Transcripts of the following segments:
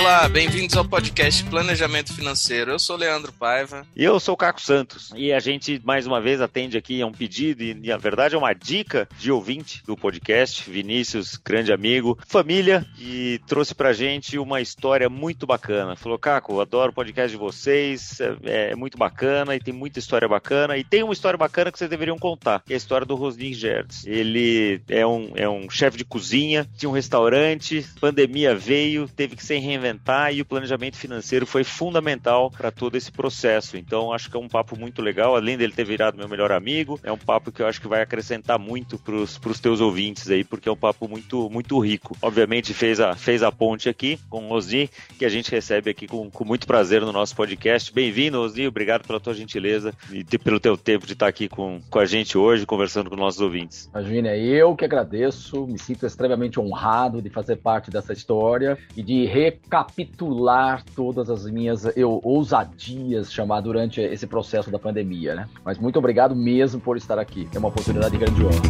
Olá, bem-vindos ao podcast Planejamento Financeiro. Eu sou Leandro Paiva. E eu sou o Caco Santos. E a gente, mais uma vez, atende aqui a um pedido e, na verdade, é uma dica de ouvinte do podcast. Vinícius, grande amigo, família, e trouxe pra gente uma história muito bacana. Falou, Caco, adoro o podcast de vocês, é, é, muito bacana e tem muita história bacana. E tem uma história bacana que vocês deveriam contar, que é a história do Rosnin Gertz. Ele é um, é um chefe de cozinha, tinha um restaurante, pandemia veio, teve que ser reinventar e o planejamento financeiro foi fundamental para todo esse processo. Então, acho que é um papo muito legal, além dele ter virado meu melhor amigo, é um papo que eu acho que vai acrescentar muito para os teus ouvintes aí, porque é um papo muito, muito rico. Obviamente, fez a, fez a ponte aqui com o Osni, que a gente recebe aqui com, com muito prazer no nosso podcast. Bem-vindo, Osni, obrigado pela tua gentileza e pelo teu tempo de estar aqui com, com a gente hoje, conversando com nossos ouvintes. Imagina, eu que agradeço, me sinto extremamente honrado de fazer parte dessa história e de recapitular recapitular todas as minhas eu, ousadias chamar durante esse processo da pandemia, né? Mas muito obrigado mesmo por estar aqui. É uma oportunidade grandiosa.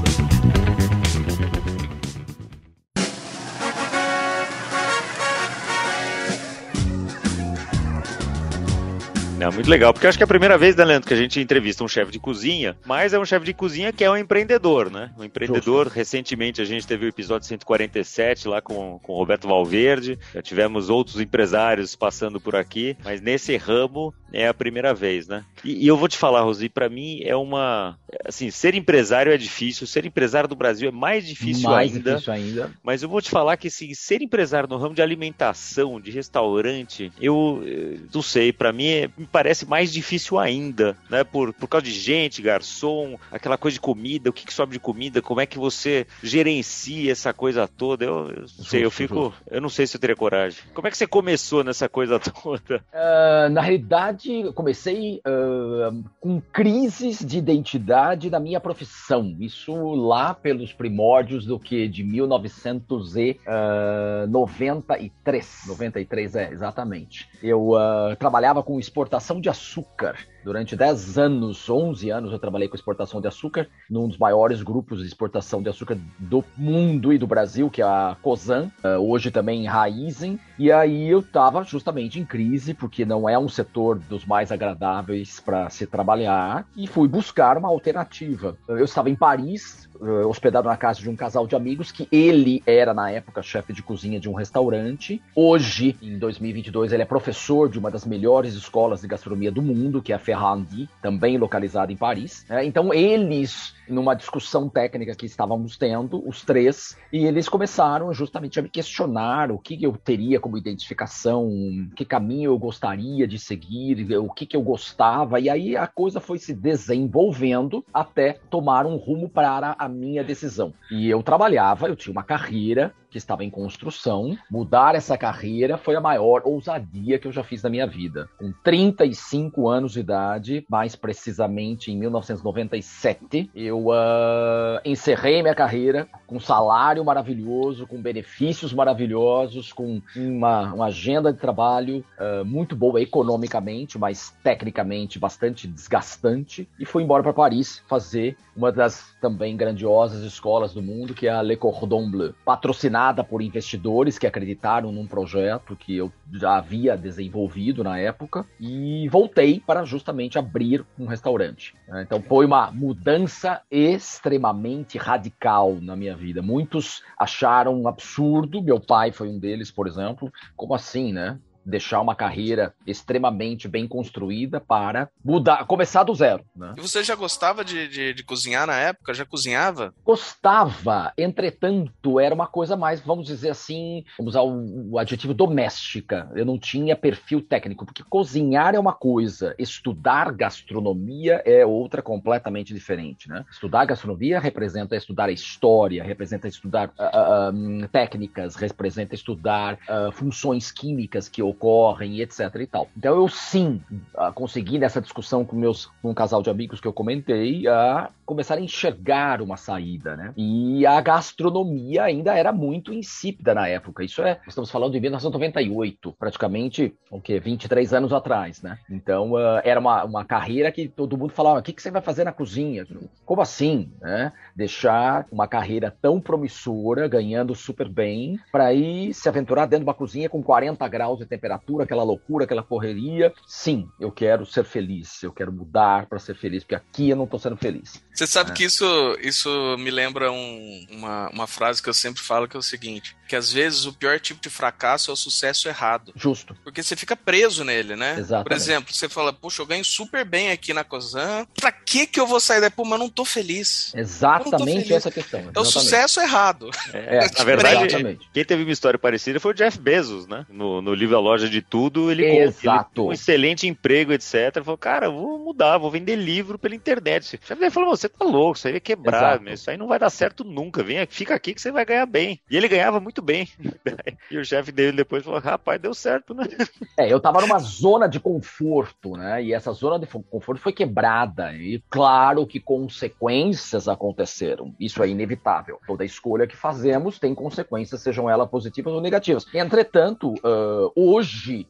É muito legal, porque acho que é a primeira vez, né, Leandro, que a gente entrevista um chefe de cozinha, mas é um chefe de cozinha que é um empreendedor, né? Um empreendedor. Justo. Recentemente a gente teve o episódio 147 lá com, com o Roberto Valverde, já tivemos outros empresários passando por aqui, mas nesse ramo é a primeira vez, né? E, e eu vou te falar, Rosi, para mim é uma. Assim, ser empresário é difícil, ser empresário do Brasil é mais difícil mais ainda. Difícil ainda. Mas eu vou te falar que, assim, ser empresário no ramo de alimentação, de restaurante, eu, eu não sei, para mim é parece mais difícil ainda, né? Por, por causa de gente, garçom, aquela coisa de comida, o que, que sobe de comida, como é que você gerencia essa coisa toda. Eu, eu não sei, eu fico. Eu não sei se eu teria coragem. Como é que você começou nessa coisa toda? Uh, na realidade, comecei uh, com crises de identidade da minha profissão. Isso lá pelos primórdios do que de 1993. 93, é, exatamente. Eu uh, trabalhava com exportação de açúcar. Durante 10 anos, 11 anos, eu trabalhei com exportação de açúcar num dos maiores grupos de exportação de açúcar do mundo e do Brasil, que é a Cosan, eh, hoje também Raizen. E aí eu estava justamente em crise, porque não é um setor dos mais agradáveis para se trabalhar, e fui buscar uma alternativa. Eu estava em Paris, uh, hospedado na casa de um casal de amigos que ele era na época chefe de cozinha de um restaurante. Hoje, em 2022, ele é professor de uma das melhores escolas de gastronomia do mundo, que é a Ferrandi, também localizada em Paris. É, então eles numa discussão técnica que estávamos tendo, os três, e eles começaram justamente a me questionar o que eu teria como identificação, que caminho eu gostaria de seguir, o que, que eu gostava, e aí a coisa foi se desenvolvendo até tomar um rumo para a minha decisão. E eu trabalhava, eu tinha uma carreira que estava em construção. Mudar essa carreira foi a maior ousadia que eu já fiz na minha vida. Com 35 anos de idade, mais precisamente em 1997, eu uh, encerrei minha carreira com um salário maravilhoso, com benefícios maravilhosos, com uma, uma agenda de trabalho uh, muito boa economicamente, mas tecnicamente bastante desgastante, e fui embora para Paris fazer uma das também grandiosas escolas do mundo, que é a Le Cordon Bleu, patrocinada por investidores que acreditaram num projeto que eu já havia desenvolvido na época, e voltei para justamente abrir um restaurante. Então foi uma mudança extremamente radical na minha vida. Muitos acharam um absurdo, meu pai foi um deles, por exemplo. Como assim, né? Deixar uma carreira extremamente bem construída para mudar, começar do zero. Né? E você já gostava de, de, de, cozinhar na época? Já cozinhava? Gostava, entretanto, era uma coisa mais, vamos dizer assim, vamos usar o, o adjetivo doméstica. Eu não tinha perfil técnico, porque cozinhar é uma coisa, estudar gastronomia é outra completamente diferente. Né? Estudar gastronomia representa estudar a história, representa estudar uh, uh, técnicas, representa estudar uh, funções químicas que ocorrem, etc e tal. Então eu sim uh, consegui nessa discussão com meus com um casal de amigos que eu comentei a começar a enxergar uma saída, né? E a gastronomia ainda era muito insípida na época. Isso é, estamos falando de 1998, praticamente, o que, 23 anos atrás, né? Então uh, era uma, uma carreira que todo mundo falava: o que, que você vai fazer na cozinha? Como assim, né? Deixar uma carreira tão promissora, ganhando super bem, para ir se aventurar dentro de uma cozinha com 40 graus de temperatura, aquela loucura, aquela correria. Sim, eu quero ser feliz, eu quero mudar para ser feliz, porque aqui eu não estou sendo feliz. Você sabe é. que isso, isso me lembra um, uma, uma frase que eu sempre falo que é o seguinte: que às vezes o pior tipo de fracasso é o sucesso errado. Justo. Porque você fica preso nele, né? Exatamente. Por exemplo, você fala, puxa, eu ganho super bem aqui na Cosan, pra que que eu vou sair daí? Pô, mas eu não tô feliz. Exatamente feliz. essa questão. É o sucesso errado. É, é na verdade, Exatamente. quem teve uma história parecida foi o Jeff Bezos, né? No, no livro A Loja de Tudo, ele, Exato. um excelente emprego, etc. Falou, cara, vou mudar, vou vender livro pela internet. O chefe falou, você tá louco, isso aí vai quebrar, isso aí não vai dar certo nunca. Vem, fica aqui que você vai ganhar bem. E ele ganhava muito bem. e o chefe dele depois falou, rapaz, deu certo, né? É, eu tava numa zona de conforto, né? E essa zona de conforto foi quebrada. E claro que consequências aconteceram. Isso é inevitável. Toda escolha que fazemos tem consequências, sejam elas positivas ou negativas. Entretanto, uh, hoje,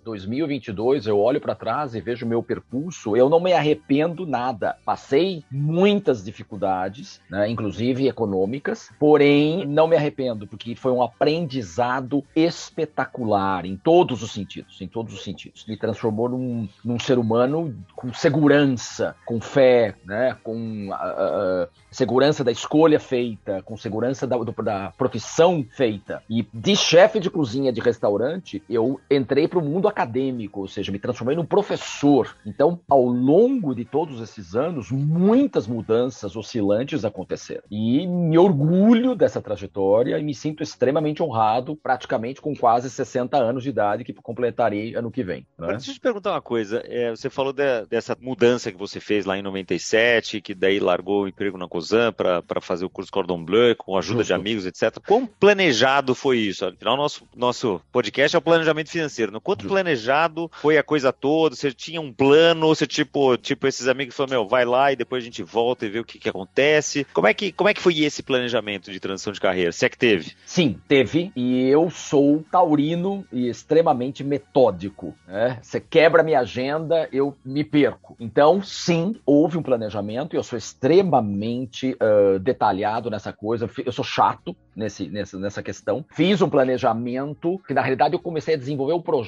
2022, eu olho para trás e vejo meu percurso, eu não me arrependo nada. Passei muitas dificuldades, né, inclusive econômicas, porém não me arrependo, porque foi um aprendizado espetacular em todos os sentidos, em todos os sentidos. Me transformou num, num ser humano com segurança, com fé, né, com uh, uh, segurança da escolha feita, com segurança da, do, da profissão feita. E de chefe de cozinha de restaurante, eu entrei para o mundo acadêmico, ou seja, me transformei num professor. Então, ao longo de todos esses anos, muitas mudanças oscilantes aconteceram. E me orgulho dessa trajetória e me sinto extremamente honrado, praticamente com quase 60 anos de idade, que completarei ano que vem. Né? Deixa eu te perguntar uma coisa. É, você falou de, dessa mudança que você fez lá em 97, que daí largou o emprego na COSAN para fazer o curso Cordon Bleu, com ajuda Justo. de amigos, etc. Quão planejado foi isso? Afinal, nosso, nosso podcast é o planejamento financeiro. No né? quanto planejado foi a coisa toda? Você tinha um plano? Você, tipo, tipo esses amigos falaram, meu, vai lá e depois a gente volta e vê o que, que acontece. Como é que, como é que foi esse planejamento de transição de carreira? Se é que teve? Sim, teve. E eu sou taurino e extremamente metódico. Né? Você quebra minha agenda, eu me perco. Então, sim, houve um planejamento e eu sou extremamente uh, detalhado nessa coisa. Eu sou chato nesse, nessa, nessa questão. Fiz um planejamento que, na realidade, eu comecei a desenvolver o projeto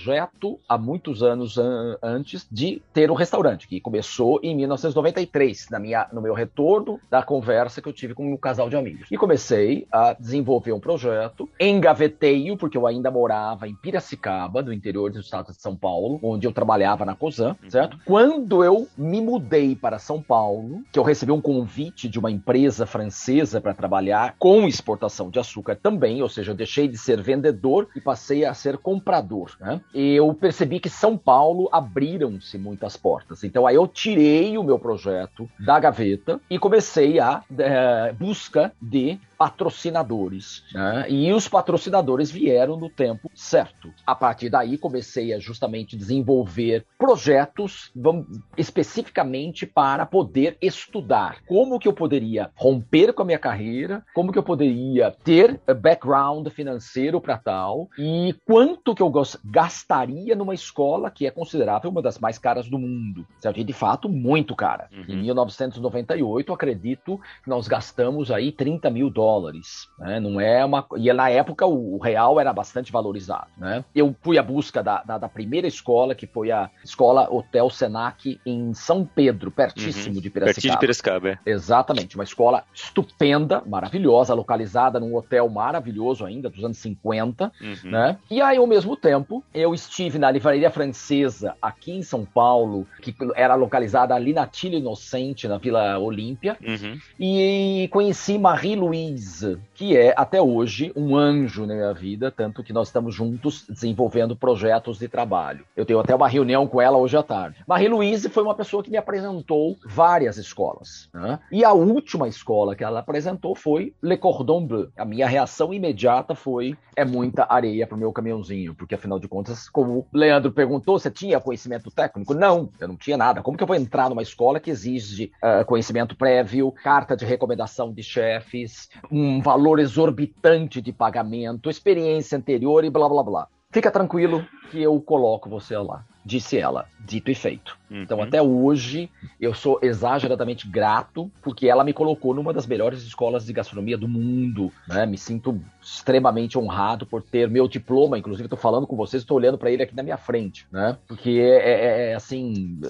há muitos anos an antes de ter um restaurante, que começou em 1993, na minha, no meu retorno da conversa que eu tive com um casal de amigos. E comecei a desenvolver um projeto, engavetei-o, porque eu ainda morava em Piracicaba, no interior do estado de São Paulo, onde eu trabalhava na COSAN, uhum. certo? Quando eu me mudei para São Paulo, que eu recebi um convite de uma empresa francesa para trabalhar com exportação de açúcar também, ou seja, eu deixei de ser vendedor e passei a ser comprador. Né? Eu percebi que São Paulo abriram-se muitas portas. Então aí eu tirei o meu projeto da gaveta e comecei a é, busca de patrocinadores. Né? E os patrocinadores vieram no tempo certo. A partir daí comecei a justamente desenvolver projetos vamos, especificamente para poder estudar como que eu poderia romper com a minha carreira, como que eu poderia ter background financeiro para tal e quanto que eu gastaria numa escola que é considerável uma das mais caras do mundo. Certo? E de fato, muito cara. Uhum. Em 1998, acredito que nós gastamos aí 30 mil dólares dólares, né? Não é uma e na época o, real era bastante valorizado, né? Eu fui à busca da, da, da, primeira escola que foi a escola Hotel Senac em São Pedro, pertíssimo uhum. de Piracicaba. Pertinho de Piracicaba, é. Exatamente, uma escola estupenda, maravilhosa, localizada num hotel maravilhoso ainda dos anos 50, uhum. né? E aí ao mesmo tempo eu estive na livraria francesa aqui em São Paulo, que era localizada ali na Tilha Inocente, na Vila Olímpia, uhum. e conheci Marie-Louise Louise, que é até hoje um anjo na minha vida, tanto que nós estamos juntos desenvolvendo projetos de trabalho. Eu tenho até uma reunião com ela hoje à tarde. Marie-Louise foi uma pessoa que me apresentou várias escolas. Né? E a última escola que ela apresentou foi Le Cordon Bleu. A minha reação imediata foi: é muita areia para o meu caminhãozinho, porque afinal de contas, como o Leandro perguntou, você tinha conhecimento técnico? Não, eu não tinha nada. Como que eu vou entrar numa escola que exige uh, conhecimento prévio, carta de recomendação de chefes, um valor exorbitante de pagamento, experiência anterior e blá blá blá? Fica tranquilo que eu coloco você lá disse ela. Dito e feito. Uhum. Então, até hoje, eu sou exageradamente grato, porque ela me colocou numa das melhores escolas de gastronomia do mundo. Né? Me sinto extremamente honrado por ter meu diploma. Inclusive, estou falando com vocês, estou olhando para ele aqui na minha frente. Né? Porque é, é, é assim.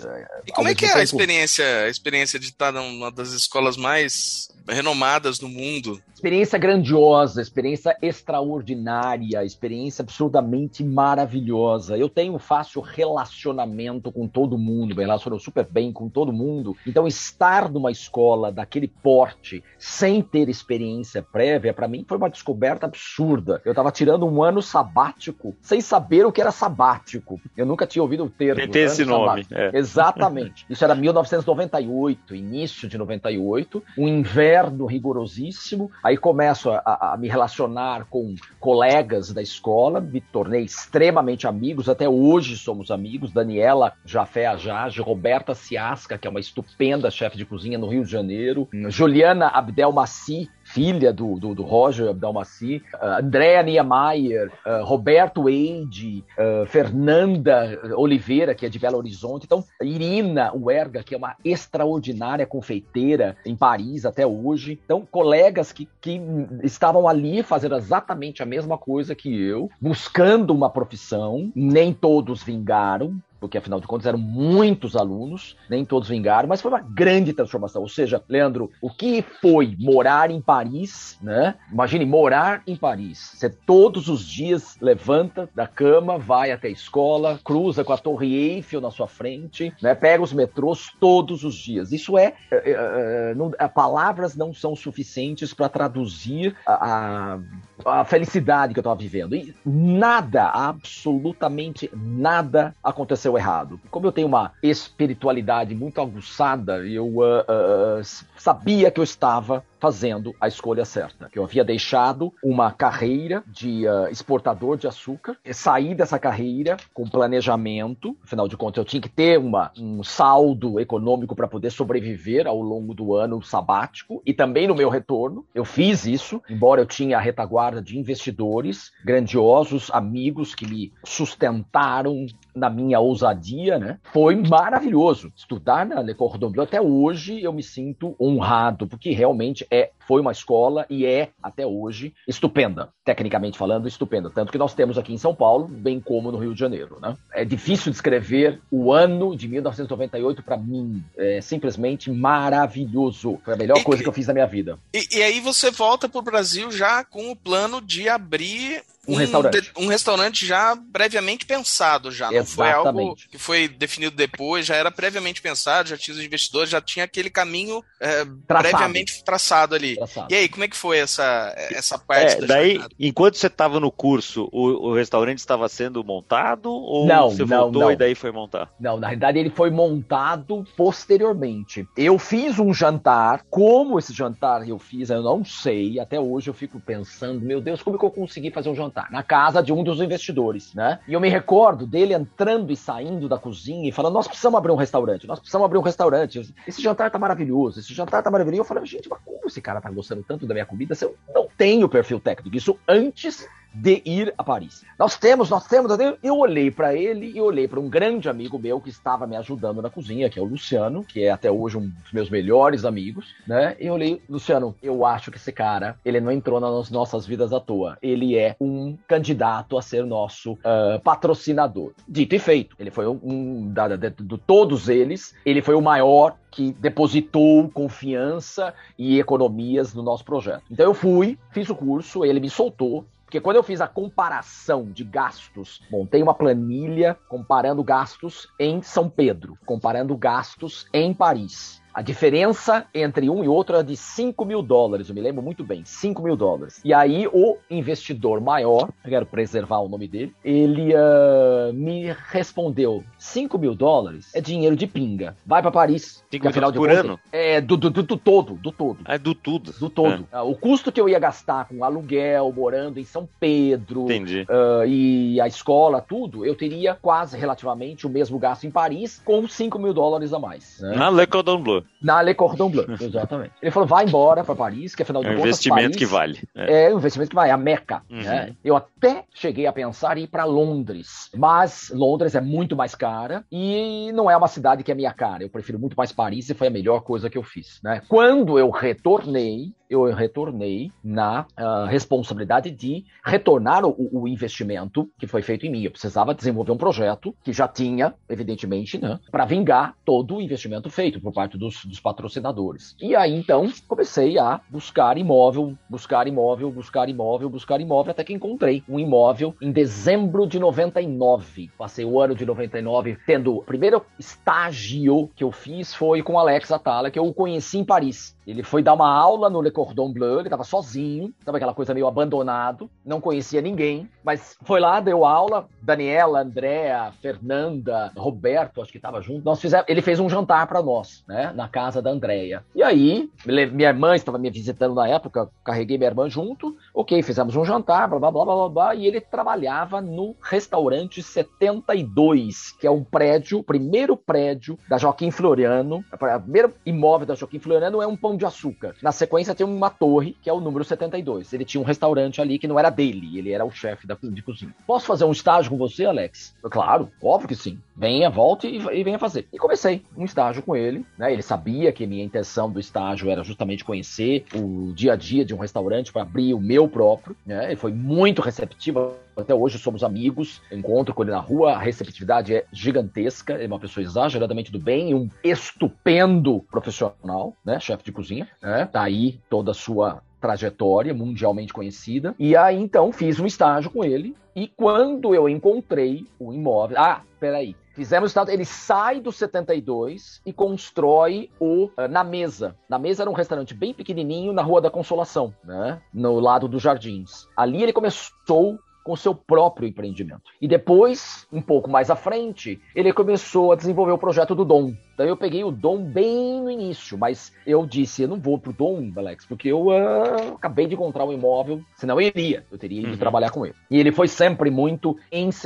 E como é que é a experiência, a experiência de estar numa das escolas mais renomadas no mundo? Experiência grandiosa, experiência extraordinária, experiência absurdamente maravilhosa. Eu tenho fácil relacionamento com todo mundo, me relaciono super bem com todo mundo. Então, estar numa escola daquele porte, sem ter experiência prévia, para mim foi uma descoberta absurda. Eu tava tirando um ano sabático, sem saber o que era sabático. Eu nunca tinha ouvido o termo. Tem esse nome. É. Exatamente. Isso era 1998, início de 98, um inverno rigorosíssimo. Aí começo a, a me relacionar com colegas da escola, me tornei extremamente amigos, até hoje somos amigos. Daniela Jafé Ajage, Roberta Ciasca, que é uma estupenda chefe de cozinha no Rio de Janeiro, Juliana Abdelmaci, filha do, do, do Roger Abdelmaci, uh, Andrea Niemeyer, uh, Roberto Eide, uh, Fernanda Oliveira, que é de Belo Horizonte, então Irina Uerga, que é uma extraordinária confeiteira em Paris até hoje, então colegas que, que estavam ali fazendo exatamente a mesma coisa que eu, buscando uma profissão, nem todos vingaram, porque afinal de contas eram muitos alunos, nem todos vingaram, mas foi uma grande transformação. Ou seja, Leandro, o que foi morar em Paris, né? Imagine morar em Paris. Você todos os dias levanta da cama, vai até a escola, cruza com a Torre Eiffel na sua frente, né? Pega os metrôs todos os dias. Isso é, é, é não, palavras não são suficientes para traduzir a, a, a, felicidade que eu estava vivendo. E nada, absolutamente nada aconteceu errado. Como eu tenho uma espiritualidade muito aguçada, eu uh, uh, sabia que eu estava fazendo a escolha certa. Eu havia deixado uma carreira de uh, exportador de açúcar, saí dessa carreira com planejamento, afinal de contas eu tinha que ter uma, um saldo econômico para poder sobreviver ao longo do ano sabático e também no meu retorno. Eu fiz isso, embora eu tinha a retaguarda de investidores grandiosos, amigos que me sustentaram na minha ousadia, né? Foi maravilhoso. Estudar na Le Cordon Bleu até hoje eu me sinto honrado, porque realmente é, foi uma escola e é, até hoje, estupenda. Tecnicamente falando, estupenda. Tanto que nós temos aqui em São Paulo, bem como no Rio de Janeiro. Né? É difícil descrever o ano de 1998 para mim. É simplesmente maravilhoso. Foi a melhor e, coisa que eu fiz na minha vida. E, e aí você volta para o Brasil já com o plano de abrir um, um, restaurante. um restaurante já previamente pensado já, não Exatamente. foi algo que foi definido depois, já era previamente pensado, já tinha os investidores, já tinha aquele caminho é, previamente traçado ali. Traçado. E aí, como é que foi essa, essa parte? É, daí, jornada? enquanto você estava no curso, o, o, restaurante estava sendo montado ou não, você não, voltou não. e daí foi montar? Não, na realidade ele foi montado posteriormente. Eu fiz um jantar, como esse jantar eu fiz, eu não sei, até hoje eu fico pensando, meu Deus, como que eu consegui fazer um jantar na casa de um dos investidores, né? E eu me recordo dele entrando e saindo da cozinha e falando: nós precisamos abrir um restaurante, nós precisamos abrir um restaurante. Esse jantar tá maravilhoso, esse jantar tá maravilhoso. E eu falei, gente, mas como esse cara tá gostando tanto da minha comida se eu não tenho perfil técnico? Isso antes de ir a Paris. Nós temos, nós temos. Eu olhei para ele e olhei para um grande amigo meu que estava me ajudando na cozinha, que é o Luciano, que é até hoje um dos meus melhores amigos, né? E eu olhei, Luciano, eu acho que esse cara, ele não entrou nas nossas vidas à toa. Ele é um candidato a ser nosso uh, patrocinador. Dito e feito, ele foi um, um da, de, de, de todos eles, ele foi o maior que depositou confiança e economias no nosso projeto. Então eu fui, fiz o curso, ele me soltou, porque quando eu fiz a comparação de gastos, montei uma planilha comparando gastos em São Pedro, comparando gastos em Paris A diferença entre um e outro é de 5 mil dólares, eu me lembro muito bem, 5 mil dólares. E aí o investidor maior, eu quero preservar o nome dele, ele uh, me respondeu: 5 mil dólares é dinheiro de pinga. Vai para Paris. 5 mil por ano? É, do, do, do, do, todo, do todo. É do tudo. Do todo. É. Uh, o custo que eu ia gastar com aluguel, morando em São Pedro, uh, e a escola, tudo, eu teria quase relativamente o mesmo gasto em Paris com 5 mil dólares a mais. Né? Na Le Cordon Bleu. Na Le Cordon Bleu, exatamente. Ele falou, vai embora para Paris, que afinal de é um contas, investimento Paris que vale. É. é um investimento que vai, é a Meca. Uhum. Né? Eu até cheguei a pensar em ir para Londres, mas Londres é muito mais cara e não é uma cidade que é minha cara. Eu prefiro muito mais Paris e foi a melhor coisa que eu fiz. Né? Quando eu retornei, eu retornei na uh, responsabilidade de retornar o, o, investimento que foi feito em mim. Eu precisava desenvolver um projeto que já tinha, evidentemente, né, para vingar todo o investimento feito por parte dos, dos, patrocinadores. E aí, então, comecei a buscar imóvel, buscar imóvel, buscar imóvel, buscar imóvel, até que encontrei um imóvel em dezembro de 99. Passei o ano de 99 tendo o primeiro estágio que eu fiz foi com Alex Atala, que eu o conheci em Paris. Ele foi dar uma aula no Le Cordon Bleu, ele estava sozinho, sabe aquela coisa meio abandonado, não conhecia ninguém, mas foi lá, deu aula, Daniela, Andréa, Fernanda, Roberto, acho que estava junto. Nós fizemos, ele fez um jantar para nós, né, na casa da Andréa. E aí, minha irmã estava me visitando na época, carreguei minha irmã junto, ok, fizemos um jantar, blá blá blá blá blá, e ele trabalhava no restaurante 72, que é um prédio, o primeiro prédio da Joaquim Floriano, o primeiro imóvel da Joaquim Floriano é um pão de Açúcar. Na sequência tem uma torre, que é o número 72. Ele tinha um restaurante ali que não era dele, ele era o chefe da, de cozinha. Posso fazer um estágio com você, Alex? Claro, óbvio que sim. Venha, volte e, e venha fazer. E comecei um estágio com ele, né? Ele sabia que minha intenção do estágio era justamente conhecer o dia a dia de um restaurante para abrir o meu próprio, né? Ele foi muito receptivo até hoje somos amigos, encontro com ele na rua, a receptividade é gigantesca, ele é uma pessoa exageradamente do bem, um estupendo profissional, né, chefe de cozinha, né, tá aí toda a sua trajetória mundialmente conhecida. E aí então fiz um estágio com ele e quando eu encontrei o imóvel, ah, peraí, Fizemos o estado, ele sai do 72 e constrói o uh, Na Mesa. Na Mesa era um restaurante bem pequenininho na Rua da Consolação, né? No lado dos Jardins. Ali ele começou com seu próprio empreendimento. E depois, um pouco mais à frente, ele começou a desenvolver o projeto do Dom, então eu peguei o Dom bem no início, mas eu disse, eu não vou pro Dom, Alex, porque eu uh, acabei de encontrar um imóvel, senão eu iria, eu teria ido uhum. trabalhar com ele. E ele foi sempre muito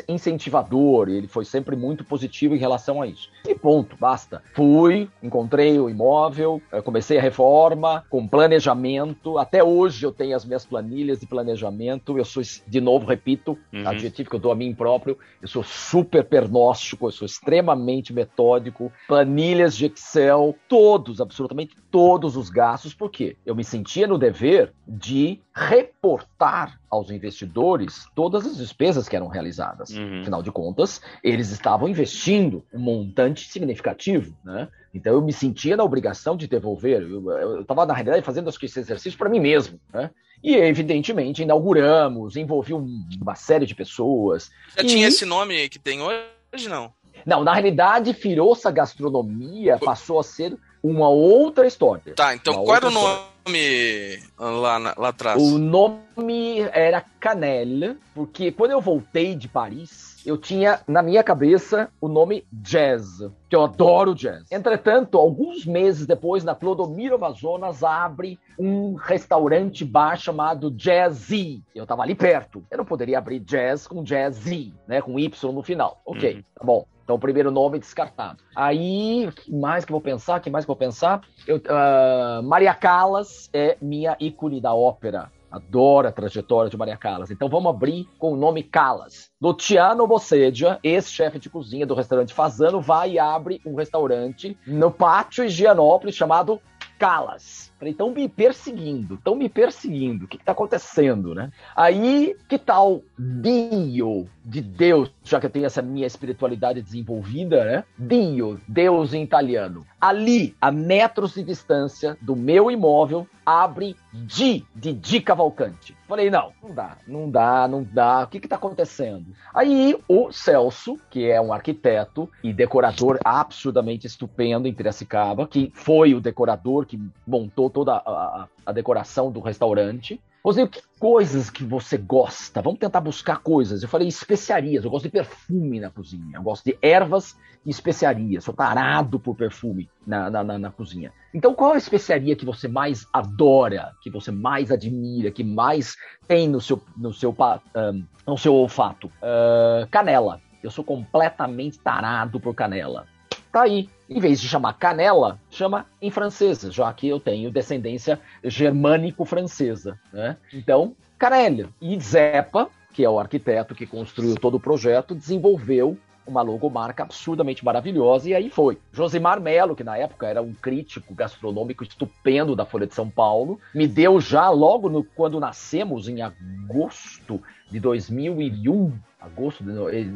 incentivador, ele foi sempre muito positivo em relação a isso. E ponto, basta. Fui, encontrei o imóvel, comecei a reforma, com planejamento, até hoje eu tenho as minhas planilhas de planejamento, eu sou, de novo, repito, uhum. adjetivo que eu dou a mim próprio, eu sou super pernóstico, eu sou extremamente metódico, planilha planilhas de Excel, todos, absolutamente todos os gastos, porque eu me sentia no dever de reportar aos investidores todas as despesas que eram realizadas. Uhum. Afinal de contas, eles estavam investindo um montante significativo, né? Então eu me sentia na obrigação de devolver. Eu estava, na realidade, fazendo esse exercício para mim mesmo. Né? E, evidentemente, inauguramos, envolvi uma série de pessoas. Já e... tinha esse nome que tem hoje, não? Não, na realidade, Firoça Gastronomia passou a ser uma outra história. Tá, então qual era o nome lá, lá atrás? O nome era Canel, porque quando eu voltei de Paris, eu tinha na minha cabeça o nome Jazz, que eu adoro jazz. Entretanto, alguns meses depois, na Clodomiro Amazonas, abre um restaurante bar chamado Jazzy. Eu tava ali perto. Eu não poderia abrir jazz com Jazzy, né? Com Y no final. Ok, uhum. tá bom. Então, o primeiro nome descartado. Aí, que mais que eu vou pensar? que mais que eu vou pensar? Eu, uh, Maria Callas é minha ícone da ópera. Adoro a trajetória de Maria Callas. Então vamos abrir com o nome Callas. Luciano Bossedia, ex-chefe de cozinha do restaurante Fazano, vai e abre um restaurante no pátio Higienópolis chamado Calas. Falei, estão me perseguindo, estão me perseguindo, o que está acontecendo, né? Aí, que tal Dio, de Deus, já que eu tenho essa minha espiritualidade desenvolvida, né? Dio, Deus em italiano. Ali, a metros de distância do meu imóvel, abre Di, de Di Cavalcante. Falei, não, não dá, não dá, não dá. O que que tá acontecendo? Aí o Celso, que é um arquiteto e decorador absurdamente estupendo em Piracicaba, que foi o decorador que montou toda a, a, a decoração do restaurante, Rosei, que coisas que você gosta? Vamos tentar buscar coisas. Eu falei especiarias, eu gosto de perfume na cozinha, eu gosto de ervas e especiarias. Sou tarado por perfume na, na, na, na cozinha. Então, qual a especiaria que você mais adora, que você mais admira, que mais tem no seu, no seu, no seu olfato? Uh, canela. Eu sou completamente tarado por canela. Tá aí. Em vez de chamar canela, chama em francesa, já que eu tenho descendência germânico-francesa. Né? Então, canela. E Zepa, que é o arquiteto que construiu todo o projeto, desenvolveu uma logomarca absurdamente maravilhosa, e aí foi. Josimar Melo, que na época era um crítico gastronômico estupendo da Folha de São Paulo, me deu já logo no, quando nascemos, em agosto de 2001, agosto, eh,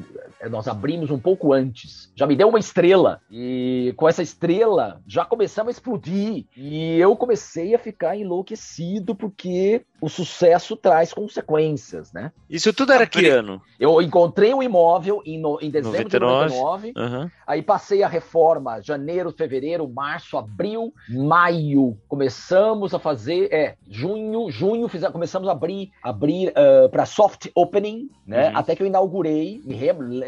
nós abrimos um pouco antes. Já me deu uma estrela. E com essa estrela, já começamos a explodir. E eu comecei a ficar enlouquecido porque o sucesso traz consequências, né? Isso tudo era que ano? Eu encontrei um imóvel em, no, em dezembro 99. de 99. Uhum. Aí passei a reforma janeiro, fevereiro, março, abril, maio. Começamos a fazer, é, junho, junho fizemos, começamos a abrir, abrir uh, para soft opening, né? Uhum. Até que eu inaugurei, me,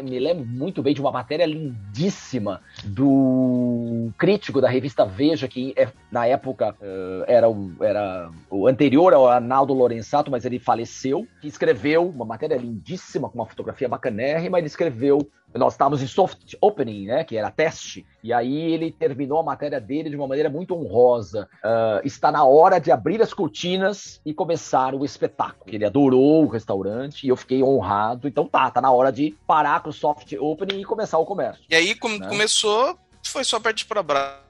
me lembro muito bem de uma matéria lindíssima do crítico da revista Veja, que é, na época uh, era, o, era o anterior ao Arnaldo Lorenzato, mas ele faleceu, que escreveu uma matéria lindíssima, com uma fotografia bacanérrima, ele escreveu nós estávamos em soft opening, né, que era teste, e aí ele terminou a matéria dele de uma maneira muito honrosa. Uh, está na hora de abrir as cortinas e começar o espetáculo. Ele adorou o restaurante e eu fiquei honrado. Então tá, tá na hora de parar com o soft opening e começar o comércio. E aí, como né? começou, foi só partir para.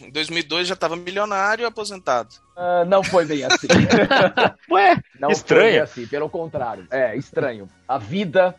Em 2002 já estava milionário e aposentado. Uh, não foi bem assim. Ué, não estranho. foi bem assim, pelo contrário. É, estranho. A vida,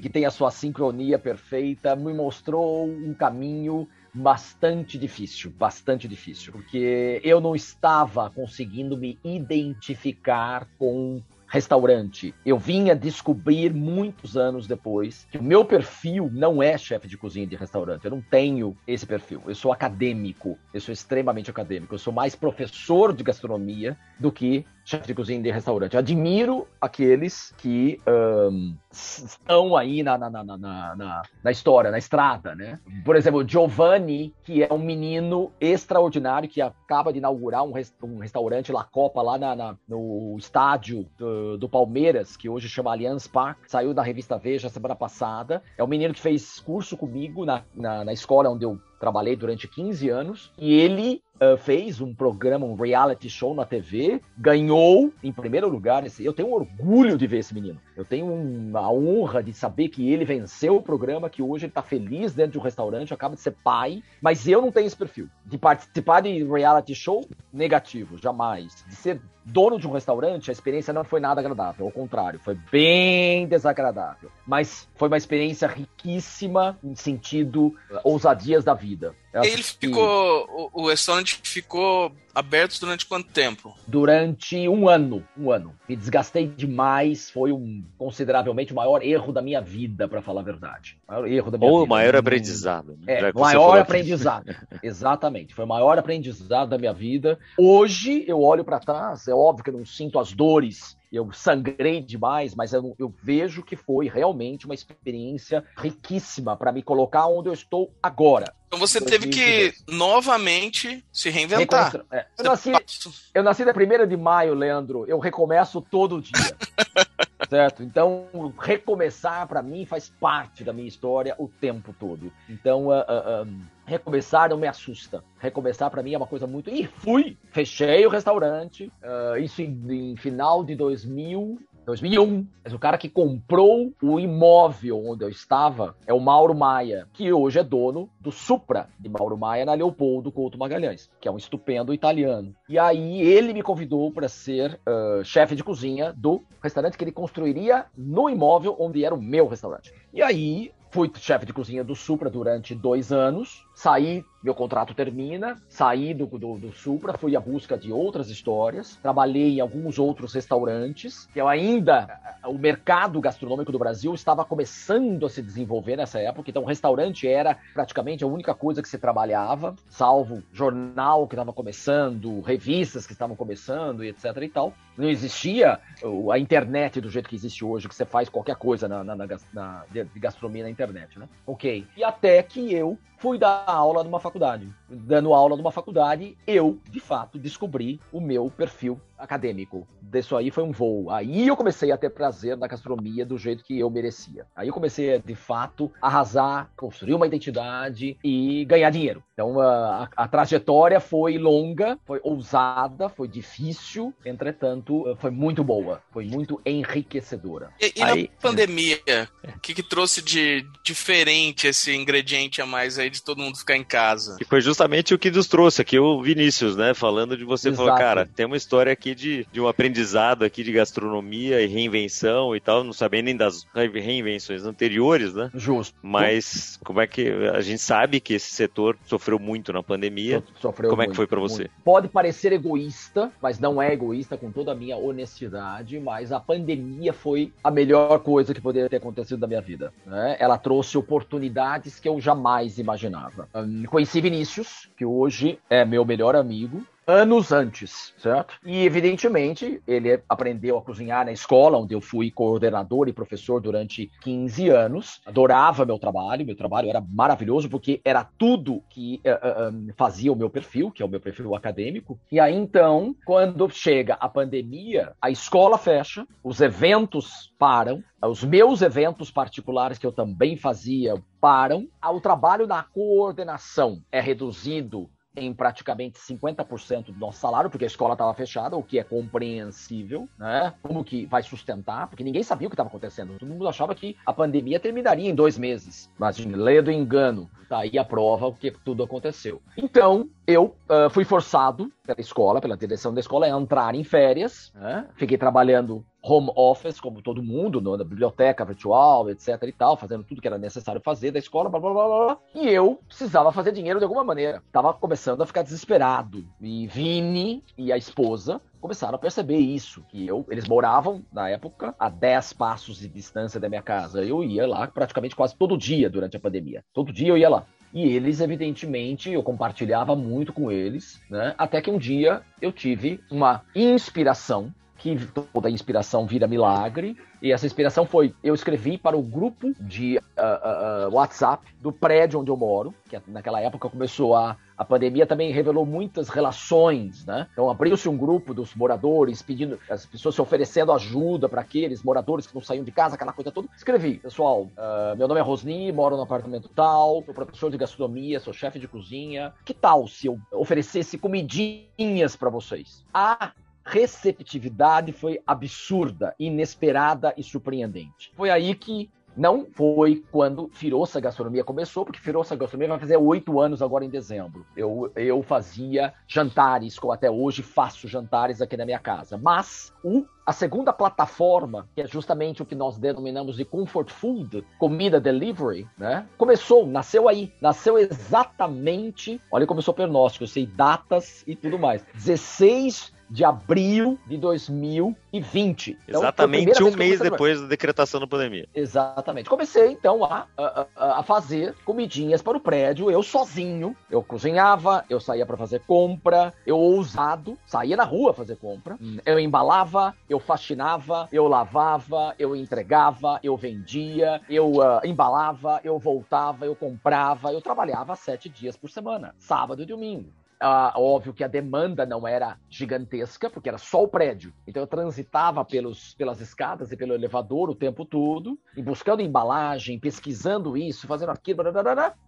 que tem a sua sincronia perfeita, me mostrou um caminho bastante difícil, bastante difícil, porque eu não estava conseguindo me identificar com restaurante. Eu vinha descobrir muitos anos depois que o meu perfil não é chefe de cozinha de restaurante. Eu não tenho esse perfil. Eu sou acadêmico. Eu sou extremamente acadêmico. Eu sou mais professor de gastronomia do que chefe de cozinha de restaurante. Admiro aqueles que um, estão aí na, na, na, na, na história, na estrada, né? Por exemplo, Giovanni, que é um menino extraordinário que acaba de inaugurar um, rest um restaurante La Copa lá na, na, no estádio do, do, Palmeiras, que hoje chama Allianz Park, saiu da revista Veja semana passada. É um menino que fez curso comigo na, na, na escola onde eu trabalhei durante 15 anos, e ele uh, fez um programa, um reality show na TV, ganhou em primeiro lugar. Esse, eu tenho orgulho de ver esse menino. Eu tenho a honra de saber que ele venceu o programa, que hoje ele está feliz dentro de um restaurante, acaba de ser pai, mas eu não tenho esse perfil. De participar de reality show, negativo, jamais. De ser dono de um restaurante, a experiência não foi nada agradável, ao contrário, foi bem desagradável. Mas foi uma experiência riquíssima em sentido uh, ousadias da vida. Ele ficou. O, o restaurante ficou aberto durante quanto tempo? Durante um ano. Um ano. Me desgastei demais. Foi um consideravelmente o maior erro da minha vida, para falar a verdade. O maior erro da minha Ou vida. maior aprendizado. Né? É, maior aprendizado. Exatamente. Foi o maior aprendizado da minha vida. Hoje eu olho para trás, é óbvio que eu não sinto as dores eu sangrei demais, mas eu, eu, vejo que foi realmente uma experiência riquíssima para me colocar onde eu estou agora. Então você teve que novamente se reinventar. É. Eu, nasci, eu nasci na primeira de maio, Leandro. Eu recomeço todo dia. certo? Então, recomeçar para mim faz parte da minha história o tempo todo. Então, uh, uh, um, recomeçar não me assusta. Recomeçar para mim é uma coisa muito. E fui! Fechei o restaurante. Uh, isso em, em, final de 2000. 2001. Mas o cara que comprou o imóvel onde eu estava é o Mauro Maia, que hoje é dono do Supra de Mauro Maia na Leopoldo Couto Magalhães, que é um estupendo italiano. E aí ele me convidou para ser uh, chefe de cozinha do restaurante que ele construiria no imóvel onde era o meu restaurante. E aí fui chefe de cozinha do Supra durante dois anos, saí meu contrato termina, saí do, do, do Supra, fui à busca de outras histórias, trabalhei em alguns outros restaurantes, eu ainda, o mercado gastronômico do Brasil estava começando a se desenvolver nessa época, então o restaurante era praticamente a única coisa que se trabalhava, salvo jornal que estava começando, revistas que estavam começando e etc e tal. Não existia a internet do jeito que existe hoje, que você faz qualquer coisa na, na, na, na de gastronomia na internet, né? Ok. E até que eu fui dar aula numa faculdade. Dando aula numa faculdade, eu, de fato, descobri o meu perfil acadêmico. Disso aí foi um voo. Aí eu comecei a ter prazer na gastronomia do jeito que eu merecia. Aí eu comecei a, de fato, arrasar, construir uma identidade e ganhar dinheiro. Então a, a, a trajetória foi longa, foi ousada, foi difícil, entretanto, foi muito boa, foi muito enriquecedora. E, e aí, na pandemia, o que, que trouxe de diferente esse ingrediente a mais aí de todo mundo ficar em casa. E foi justamente o que nos trouxe aqui o Vinícius, né? Falando de você, falou, cara, tem uma história aqui de, de um aprendizado aqui de gastronomia e reinvenção e tal, não sabendo nem das reinvenções anteriores, né? Justo. Mas como é que a gente sabe que esse setor sofreu muito na pandemia? Sofreu como muito, é que foi para você? Pode parecer egoísta, mas não é egoísta com toda a minha honestidade, mas a pandemia foi a melhor coisa que poderia ter acontecido na minha vida. Né? Ela trouxe oportunidades que eu jamais imaginava. Um, conheci Vinícius, que hoje é meu melhor amigo, anos antes, certo? E evidentemente ele aprendeu a cozinhar na escola, onde eu fui coordenador e professor durante 15 anos. Adorava meu trabalho, meu trabalho era maravilhoso porque era tudo que uh, fazia o meu perfil, que é o meu perfil acadêmico. E aí então, quando chega a pandemia, a escola fecha, os eventos param, os meus eventos particulares que eu também fazia param, o trabalho na coordenação é reduzido em praticamente 50% do nosso salário, porque a escola estava fechada, o que é compreensível, né? Como que vai sustentar? Porque ninguém sabia o que estava acontecendo. Todo mundo achava que a pandemia terminaria em dois meses. Imagine, lê do engano. Tá aí a prova o que tudo aconteceu. Então, eu uh, fui forçado pela escola, pela direção da escola, a entrar em férias. Né? Fiquei trabalhando home office, como todo mundo, na biblioteca virtual, etc e tal, fazendo tudo que era necessário fazer da escola, blá, blá, blá, blá. E eu precisava fazer dinheiro de alguma maneira. Tava começando a ficar desesperado. E Vini e a esposa começaram a perceber isso, que eu, eles moravam, na época, a 10 passos de distância da minha casa. Eu ia lá praticamente quase todo dia durante a pandemia. Todo dia eu ia lá. E eles, evidentemente, eu compartilhava muito com eles, né? Até que um dia eu tive uma inspiração que toda inspiração vira milagre. E essa inspiração foi: eu escrevi para o grupo de uh, uh, WhatsApp do prédio onde eu moro, que naquela época começou a. A pandemia também revelou muitas relações, né? Então abriu-se um grupo dos moradores pedindo, as pessoas se oferecendo ajuda para aqueles moradores que não saíam de casa, aquela coisa toda. Escrevi, pessoal, uh, meu nome é Rosni, moro no apartamento tal, sou professor de gastronomia, sou chefe de cozinha. Que tal se eu oferecesse comidinhas para vocês? Ah, receptividade foi absurda, inesperada e surpreendente. Foi aí que não foi quando Firoça Gastronomia começou, porque Firoça Gastronomia vai fazer oito anos agora em dezembro. Eu, eu fazia jantares, como até hoje faço jantares aqui na minha casa. Mas o, a segunda plataforma, que é justamente o que nós denominamos de comfort food, comida delivery, né? Começou, nasceu aí. Nasceu exatamente. Olha como eu sou pernóstico, eu sei datas e tudo mais. 16 de abril de 2020. Então, Exatamente um mês depois da decretação da pandemia. Exatamente. Comecei, então, a, a, a, fazer comidinhas para o prédio, eu sozinho. Eu cozinhava, eu saía para fazer compra, eu ousado, saía na rua fazer compra. Hum. Eu embalava, eu faxinava, eu lavava, eu entregava, eu vendia, eu uh, embalava, eu voltava, eu comprava, eu trabalhava sete dias por semana, sábado e domingo. Ah, óbvio que a demanda não era gigantesca, porque era só o prédio. Então eu transitava pelos, pelas escadas e pelo elevador o tempo todo, e buscando embalagem, pesquisando isso, fazendo aquilo,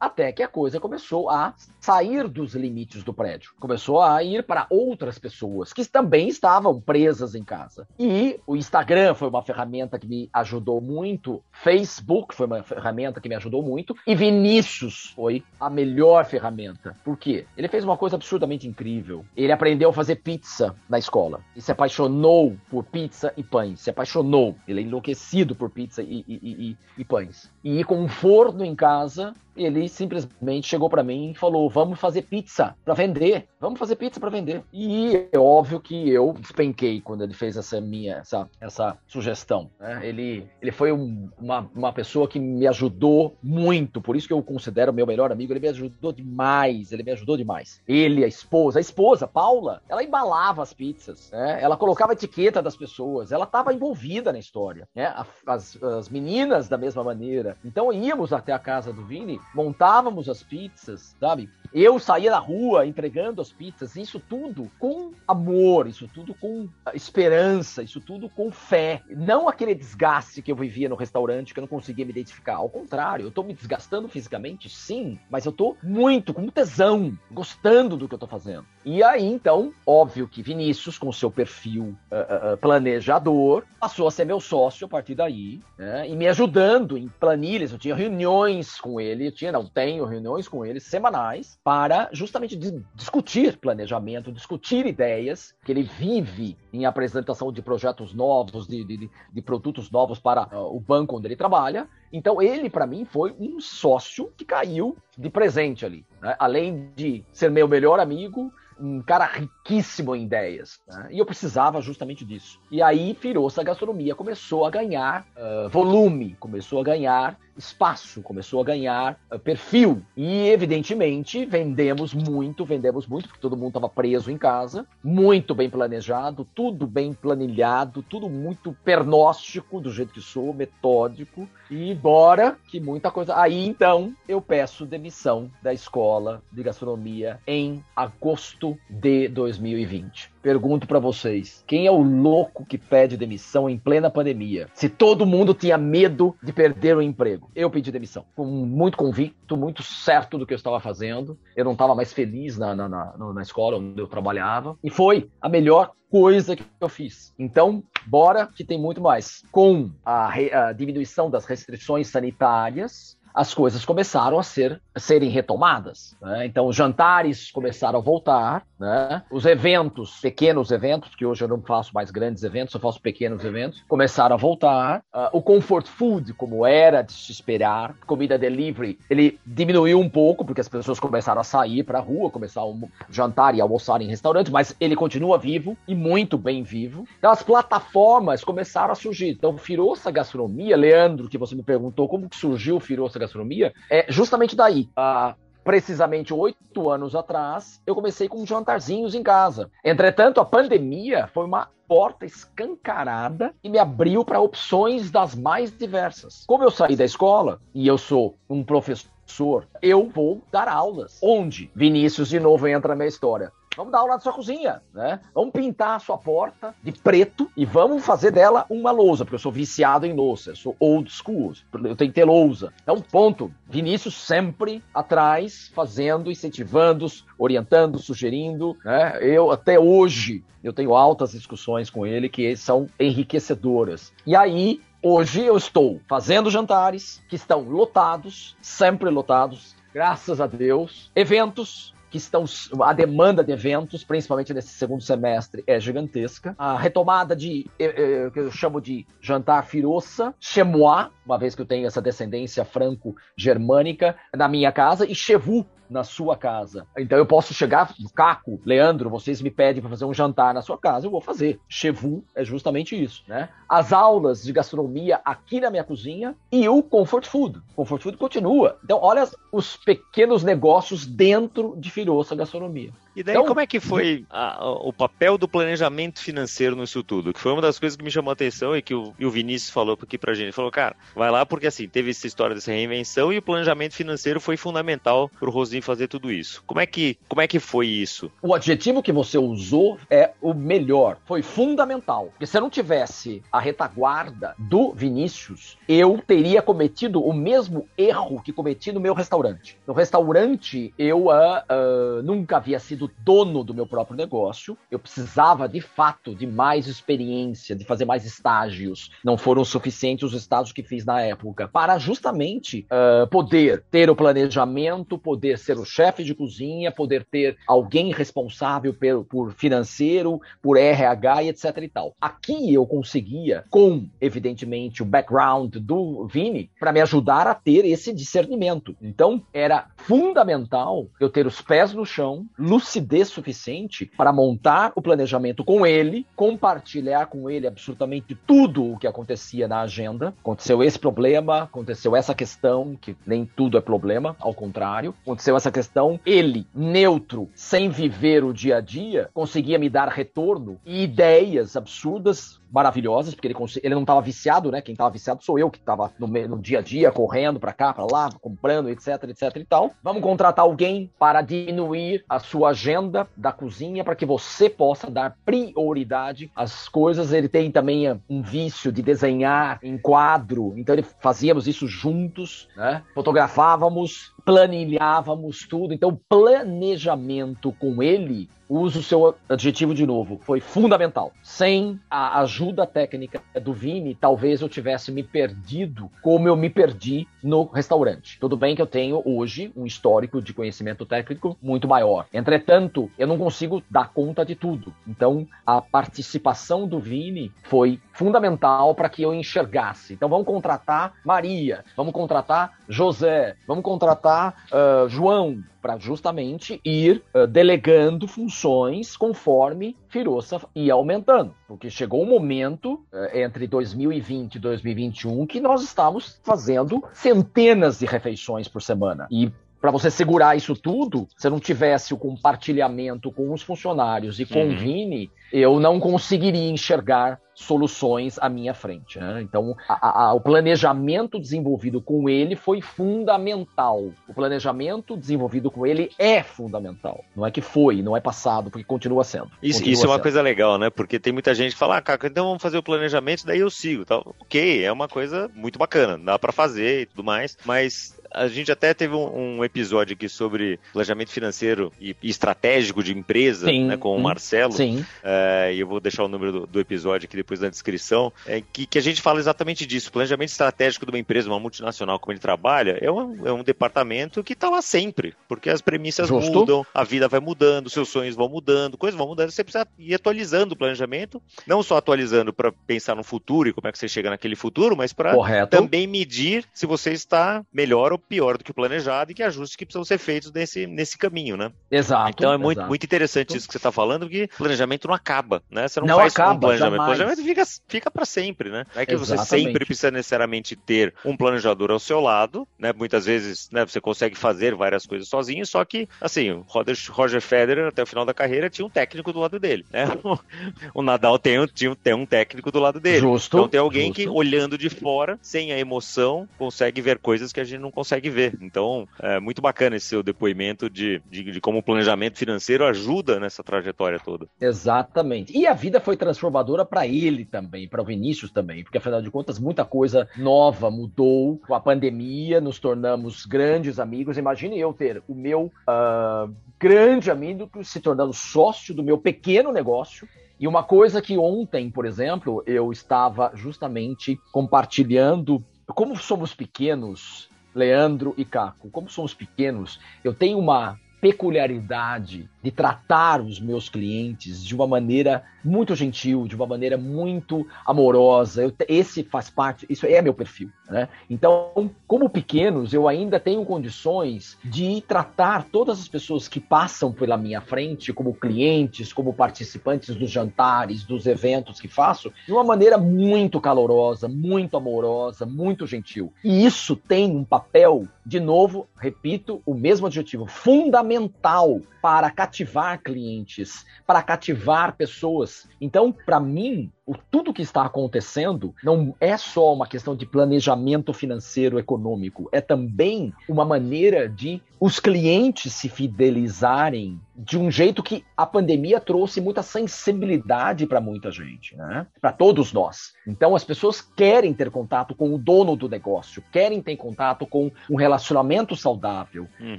até que a coisa começou a sair dos limites do prédio. Começou a ir para outras pessoas que também estavam presas em casa. E o Instagram foi uma ferramenta que me ajudou muito, Facebook foi uma ferramenta que me ajudou muito, e Vinícius foi a melhor ferramenta. Por quê? Ele fez uma coisa absurdamente incrível. Ele aprendeu a fazer pizza na escola e se apaixonou por pizza e pães. Se apaixonou. Ele é enlouquecido por pizza e, e, e, e pães. E com um forno em casa, ele simplesmente chegou para mim e falou: "Vamos fazer pizza para vender. Vamos fazer pizza para vender". E é óbvio que eu despenquei quando ele fez essa minha essa, essa sugestão. Né? Ele ele foi um, uma, uma pessoa que me ajudou muito, por isso que eu o considero meu melhor amigo. Ele me ajudou demais. Ele me ajudou demais. Ele, a esposa, a esposa Paula, ela embalava as pizzas. Né? Ela colocava a etiqueta das pessoas. Ela estava envolvida na história. Né? As, as meninas da mesma maneira. Então íamos até a casa do Vini montávamos as pizzas, sabe? Eu saía na rua entregando as pizzas, isso tudo com amor, isso tudo com esperança, isso tudo com fé. Não aquele desgaste que eu vivia no restaurante que eu não conseguia me identificar. Ao contrário, eu tô me desgastando fisicamente, sim, mas eu tô muito, com tesão, gostando do que eu tô fazendo. E aí, então, óbvio que Vinícius, com seu perfil uh, uh, planejador, passou a ser meu sócio a partir daí, né? E me ajudando em planilhas. Eu tinha reuniões com ele, eu tinha, não tenho reuniões com ele semanais para justamente discutir planejamento, discutir ideias, que ele vive em apresentação de projetos novos, de, de, de produtos novos para uh, o banco onde ele trabalha. Então, ele, para mim, foi um sócio que caiu de presente ali. Né? Além de ser meu melhor amigo, um cara riquíssimo em ideias. Né? E eu precisava justamente disso. E aí, Firoça Gastronomia começou a ganhar uh, volume, começou a ganhar espaço, começou a ganhar uh, perfil. E, evidentemente, vendemos muito, vendemos muito, porque todo mundo estava preso em casa, muito bem planejado, tudo bem planilhado, tudo muito pernóstico, do jeito que sou, metódico. E bora que muita coisa. Aí, então, eu peço demissão da escola de gastronomia em agosto de 2020. Pergunto para vocês: quem é o louco que pede demissão em plena pandemia? Se todo mundo tinha medo de perder o emprego. Eu pedi demissão. Com muito convicto, muito certo do que eu estava fazendo. Eu não estava mais feliz na, na, na, na escola onde eu trabalhava. E foi a melhor coisa que eu fiz. Então, bora que tem muito mais. Com a, a diminuição das restrições sanitárias, as coisas começaram a ser a serem retomadas. Né? Então, os jantares começaram a voltar, né? os eventos, pequenos eventos, que hoje eu não faço mais grandes eventos, eu faço pequenos eventos, começaram a voltar. Uh, o comfort food, como era de se esperar, comida delivery, ele diminuiu um pouco, porque as pessoas começaram a sair para a rua, começar a jantar e almoçar em restaurantes, mas ele continua vivo e muito bem vivo. Então, as plataformas começaram a surgir. Então, Firoça Gastronomia, Leandro, que você me perguntou como que surgiu o Firoça gastronomia, é justamente daí. Há precisamente oito anos atrás, eu comecei com jantarzinhos em casa. Entretanto, a pandemia foi uma porta escancarada e me abriu para opções das mais diversas. Como eu saí da escola e eu sou um professor, eu vou dar aulas. Onde? Vinícius de novo entra na minha história. Vamos dar aula na sua cozinha, né? Vamos pintar a sua porta de preto e vamos fazer dela uma lousa, porque eu sou viciado em louça, eu sou old school, eu tenho que ter lousa. Então, ponto. Vinícius sempre atrás, fazendo, incentivando, orientando, sugerindo, né? Eu até hoje eu tenho altas discussões com ele que são enriquecedoras. E aí Hoje eu estou fazendo jantares que estão lotados, sempre lotados, graças a Deus. Eventos que estão a demanda de eventos, principalmente nesse segundo semestre, é gigantesca. A retomada de que eu chamo de jantar firoça, chemois, uma vez que eu tenho essa descendência franco-germânica na minha casa, e chevu, na sua casa. Então eu posso chegar, Caco, Leandro, vocês me pedem para fazer um jantar na sua casa, eu vou fazer. Chevu é justamente isso, né? As aulas de gastronomia aqui na minha cozinha e o comfort food. Comfort food continua. Então olha os pequenos negócios dentro de Firoça Gastronomia. E daí, então, como é que foi a, o papel do planejamento financeiro nisso tudo? Que foi uma das coisas que me chamou a atenção e que o, e o Vinícius falou aqui pra gente. Ele falou, cara, vai lá porque assim, teve essa história dessa reinvenção e o planejamento financeiro foi fundamental pro Rosinho fazer tudo isso. Como é que, como é que foi isso? O adjetivo que você usou é o melhor. Foi fundamental. Porque se eu não tivesse a retaguarda do Vinícius, eu teria cometido o mesmo erro que cometi no meu restaurante. No restaurante, eu uh, uh, nunca havia sido sendo dono do meu próprio negócio, eu precisava de fato de mais experiência, de fazer mais estágios. Não foram suficientes os estágios que fiz na época para justamente uh, poder ter o planejamento, poder ser o chefe de cozinha, poder ter alguém responsável por, por financeiro, por RH e etc e tal. Aqui eu conseguia, com evidentemente o background do Vini, para me ajudar a ter esse discernimento. Então era fundamental eu ter os pés no chão, lucidez suficiente para montar o planejamento com ele, compartilhar com ele absolutamente tudo o que acontecia na agenda. Aconteceu esse problema, aconteceu essa questão, que nem tudo é problema, ao contrário. Aconteceu essa questão, ele, neutro, sem viver o dia a dia, conseguia me dar retorno e ideias absurdas maravilhosas, porque ele, ele não estava viciado, né? Quem estava viciado sou eu, que estava no, no, dia a dia, correndo para cá, para lá, comprando, etc, etc e tal. Vamos contratar alguém para diminuir a sua agenda da cozinha para que você possa dar prioridade às coisas. Ele tem também eh, um vício de desenhar em quadro, então ele fazíamos isso juntos, né? Fotografávamos, planilhávamos tudo. Então, planejamento com ele uso o seu adjetivo de novo, foi fundamental. Sem a ajuda técnica do Vini, talvez eu tivesse me perdido como eu me perdi no restaurante. Tudo bem que eu tenho hoje um histórico de conhecimento técnico muito maior. Entretanto, eu não consigo dar conta de tudo. Então, a participação do Vini foi fundamental para que eu enxergasse. Então, vamos contratar Maria, vamos contratar José, vamos contratar uh, João, para justamente ir uh, delegando funções conforme Firoça ia aumentando. Porque chegou um momento uh, entre 2020 e 2021 que nós estávamos fazendo centenas de refeições por semana. E para você segurar isso tudo, se não tivesse o compartilhamento com os funcionários e com uhum. o Vini, eu não conseguiria enxergar soluções à minha frente. Né? Então, a, a, o planejamento desenvolvido com ele foi fundamental. O planejamento desenvolvido com ele é fundamental. Não é que foi, não é passado, porque continua sendo. Isso, continua isso é uma coisa legal, né? Porque tem muita gente que fala, ah, cara, então vamos fazer o planejamento, daí eu sigo. Tal. Ok, é uma coisa muito bacana, dá para fazer e tudo mais, mas a gente até teve um, um, episódio aqui sobre planejamento financeiro e, e estratégico de empresa, sim, né, com o Marcelo. Sim. É, e eu vou deixar o número do, do, episódio aqui depois na descrição. É, que, que a gente fala exatamente disso. O planejamento estratégico de uma empresa, uma multinacional como ele trabalha, é um, é um departamento que está lá sempre. Porque as premissas Justo. mudam, a vida vai mudando, seus sonhos vão mudando, coisas vão mudando. Você precisa ir atualizando o planejamento, não só atualizando para pensar no futuro e como é que você chega naquele futuro, mas para também medir se você está melhor ou pior do que o planejado e que ajustes que precisam ser feitos nesse, nesse caminho, né? Exato. Então é muito, exato. muito interessante isso que você está falando, porque planejamento não acaba, né? Você não, não faz acaba, um planejamento. Jamais. Planejamento fica, fica para sempre, né? Não é que Exatamente. você sempre precisa necessariamente ter um planejador ao seu lado, né? Muitas vezes né, você consegue fazer várias coisas sozinho, só que, assim, o Roger, Roger Federer, até o final da carreira, tinha um técnico do lado dele, né? O Nadal tem, tinha, tem um técnico do lado dele. Justo. Então tem alguém justo. que, olhando de fora, sem a emoção, consegue ver coisas que a gente não consegue ver. Então, é muito bacana esse seu depoimento de, de, de como o planejamento financeiro ajuda nessa trajetória toda. Exatamente. E a vida foi transformadora para ele também, para o Vinícius também, porque afinal de contas muita coisa nova mudou com a pandemia, nos tornamos grandes amigos. Imagine eu ter o meu uh, grande amigo se tornando sócio do meu pequeno negócio. E uma coisa que ontem, por exemplo, eu estava justamente compartilhando como somos pequenos Leandro e Caco, como somos pequenos, eu tenho uma peculiaridade de tratar os meus clientes de uma maneira muito gentil, de uma maneira muito amorosa. Eu, esse faz parte, isso é meu perfil. Né? Então, como pequenos, eu ainda tenho condições de tratar todas as pessoas que passam pela minha frente, como clientes, como participantes dos jantares, dos eventos que faço, de uma maneira muito calorosa, muito amorosa, muito gentil. E isso tem um papel, de novo, repito, o mesmo adjetivo, fundamental para cativar clientes, para cativar pessoas. Então, para mim, o, tudo que está acontecendo não é só uma questão de planejamento financeiro econômico, é também uma maneira de os clientes se fidelizarem de um jeito que a pandemia trouxe muita sensibilidade para muita gente, né? Para todos nós. Então as pessoas querem ter contato com o dono do negócio, querem ter contato com um relacionamento saudável. Uhum.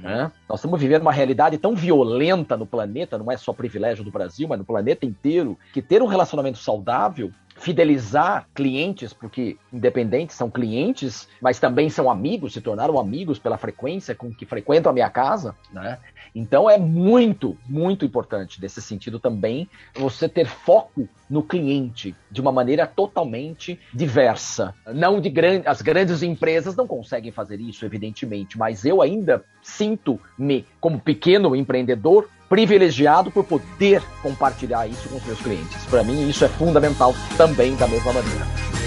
Né? Nós estamos vivendo uma realidade tão violenta no planeta, não é só privilégio do Brasil, mas no planeta inteiro, que ter um relacionamento saudável fidelizar clientes, porque independentes são clientes, mas também são amigos, se tornaram amigos pela frequência com que frequentam a minha casa, né? Então é muito, muito importante nesse sentido também você ter foco no cliente de uma maneira totalmente diversa. Não de grandes, as grandes empresas não conseguem fazer isso, evidentemente, mas eu ainda sinto-me como pequeno empreendedor privilegiado por poder compartilhar isso com os meus clientes. Para mim, isso é fundamental também da mesma maneira.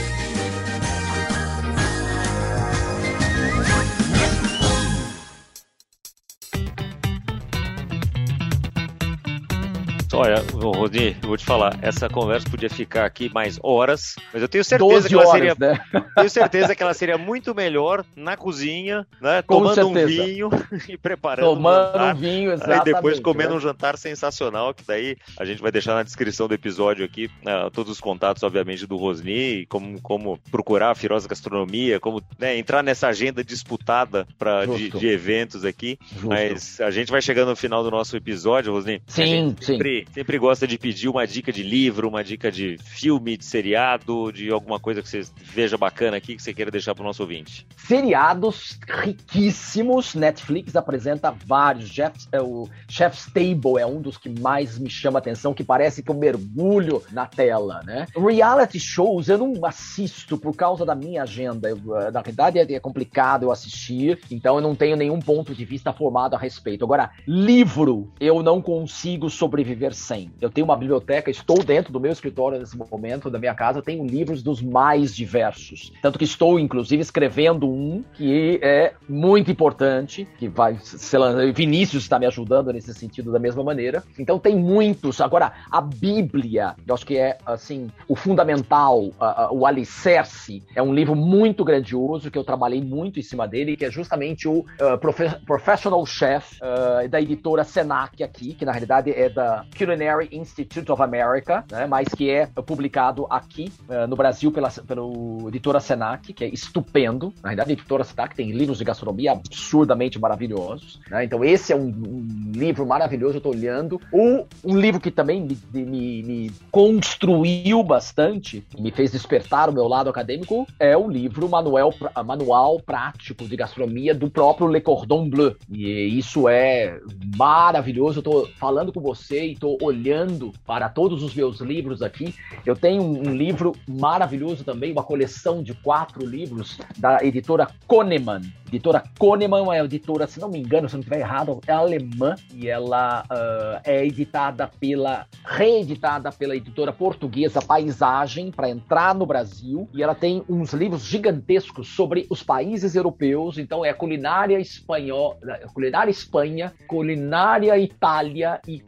Olha, Rodi, eu vou te falar, essa conversa podia ficar aqui mais horas, mas eu tenho certeza que ela horas, seria. Né? Tenho certeza que ela seria muito melhor na cozinha, né? Com tomando certeza. um vinho e preparando. Tomando um, um vinho, exatamente. E depois comendo né? um jantar sensacional, que daí a gente vai deixar na descrição do episódio aqui né, todos os contatos, obviamente, do Rosni, como, como procurar a Firosa Gastronomia, como né, entrar nessa agenda disputada pra, de, de, eventos aqui. Justo. Mas a gente vai chegando no final do nosso episódio, Rosni. Sim, sim sempre gosta de pedir uma dica de livro, uma dica de filme, de seriado, de alguma coisa que você veja bacana aqui que você queira deixar para o nosso ouvinte. Seriados riquíssimos. Netflix apresenta vários. Jeff, é, o Chef's Table é um dos que mais me chama atenção, que parece que eu mergulho na tela, né? Reality shows eu não assisto por causa da minha agenda. Eu, eh, na verdade é, é complicado eu assistir, então eu não tenho nenhum ponto de vista formado a respeito. Agora, livro eu não consigo sobreviver sem. Eu tenho uma biblioteca, estou dentro do meu escritório nesse momento, da minha casa, tenho livros dos mais diversos. Tanto que estou, inclusive, escrevendo um que é muito importante, que vai ser Vinícius está me ajudando nesse sentido da mesma maneira. Então tem muitos. Agora, a Bíblia, eu acho que é assim, o fundamental, uh, uh, o alicerce, é um livro muito grandioso que eu trabalhei muito em cima dele, que é justamente o uh, Profe Professional Chef da editora Senac aqui, que na realidade é da Culinary Institute of America, né, mas que é publicado aqui uh, no Brasil pela pelo editora Senac, que é estupendo. Na verdade, a editora Senac tem livros de gastronomia absurdamente maravilhosos. Né? Então, esse é um, um, livro maravilhoso, eu estou olhando. O, um livro que também me, me, me construiu bastante, me fez despertar o meu lado acadêmico, é o livro Manual, Manual Prático de Gastronomia do próprio Le Cordon Bleu. E isso é maravilhoso. Eu estou falando com você e estou olhando para todos os meus livros aqui. Eu tenho um livro maravilhoso também, uma coleção de quatro livros da editora Koneman. Editora Koneman é uma editora, se não me engano, se não estiver errado, é alemã e ela uh, é editada pela, reeditada pela editora portuguesa Paisagem para entrar no Brasil e ela tem uns livros gigantescos sobre os países europeus. Então é culinária espanhola, culinária Espanha, culinária Itália e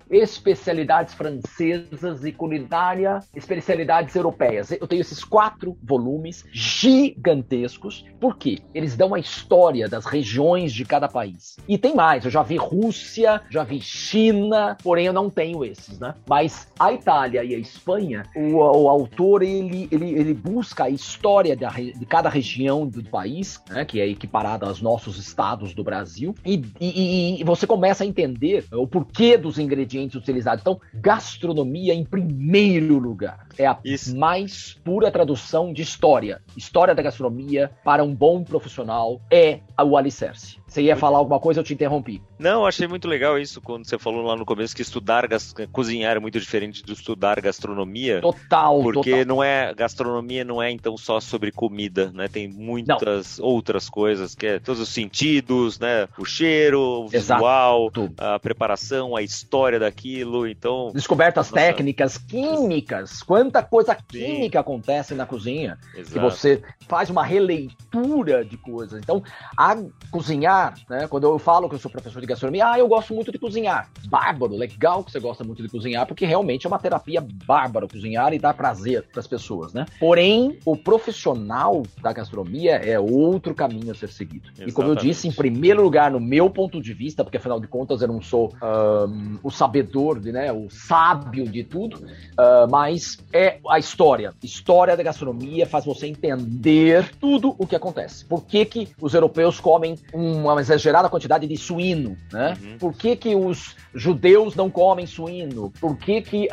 especialidades francesas e culinária especialidades europeias. Eu tenho esses quatro volumes gigantescos porque eles dão a história das regiões de cada país. E tem mais, eu já vi Rússia, já vi China, porém eu não tenho esses, né? Mas a Itália e a Espanha, o, o autor ele, ele, ele busca a história da, de cada região do país, né, que é equiparada aos nossos estados do Brasil, e, e, e você começa a entender o porquê dos ingredientes utilizados. Então, gastronomia em primeiro lugar. É a Isso. mais pura tradução de história. História da gastronomia para um bom profissional é o alicerce. Você ia falar alguma coisa, eu te interrompi. Não, achei muito legal isso quando você falou lá no começo que estudar cozinhar é muito diferente de estudar gastronomia. Total, porque total. não é gastronomia não é então só sobre comida, né? Tem muitas não. outras coisas que é todos os sentidos, né? O cheiro, o visual, Exato. a preparação, a história daquilo, então descobertas nossa... técnicas, químicas, quanta coisa química Sim. acontece na cozinha Exato. que você faz uma releitura de coisas. Então, a cozinhar cozinhar, né? Quando eu falo que eu sou professor de gastronomia, ah, eu gosto muito de cozinhar. Bárbaro, legal que você gosta muito de cozinhar, porque realmente é uma terapia bárbara cozinhar e dá prazer para as pessoas, né? Porém, o profissional da gastronomia é outro caminho a ser segudo. Exatamente. E como eu disse, em primeiro lugar, no meu ponto de vista, porque afinal de contas eu não sou um, o sabedor, de, né, o sábio de tudo, uh, mas é a história. História da gastronomia faz você entender tudo o que acontece. Por que, que os europeus comem uma exagerada quantidade de suíno, né? Uhum. Por que, que os judeus não comem suíno? Por que, que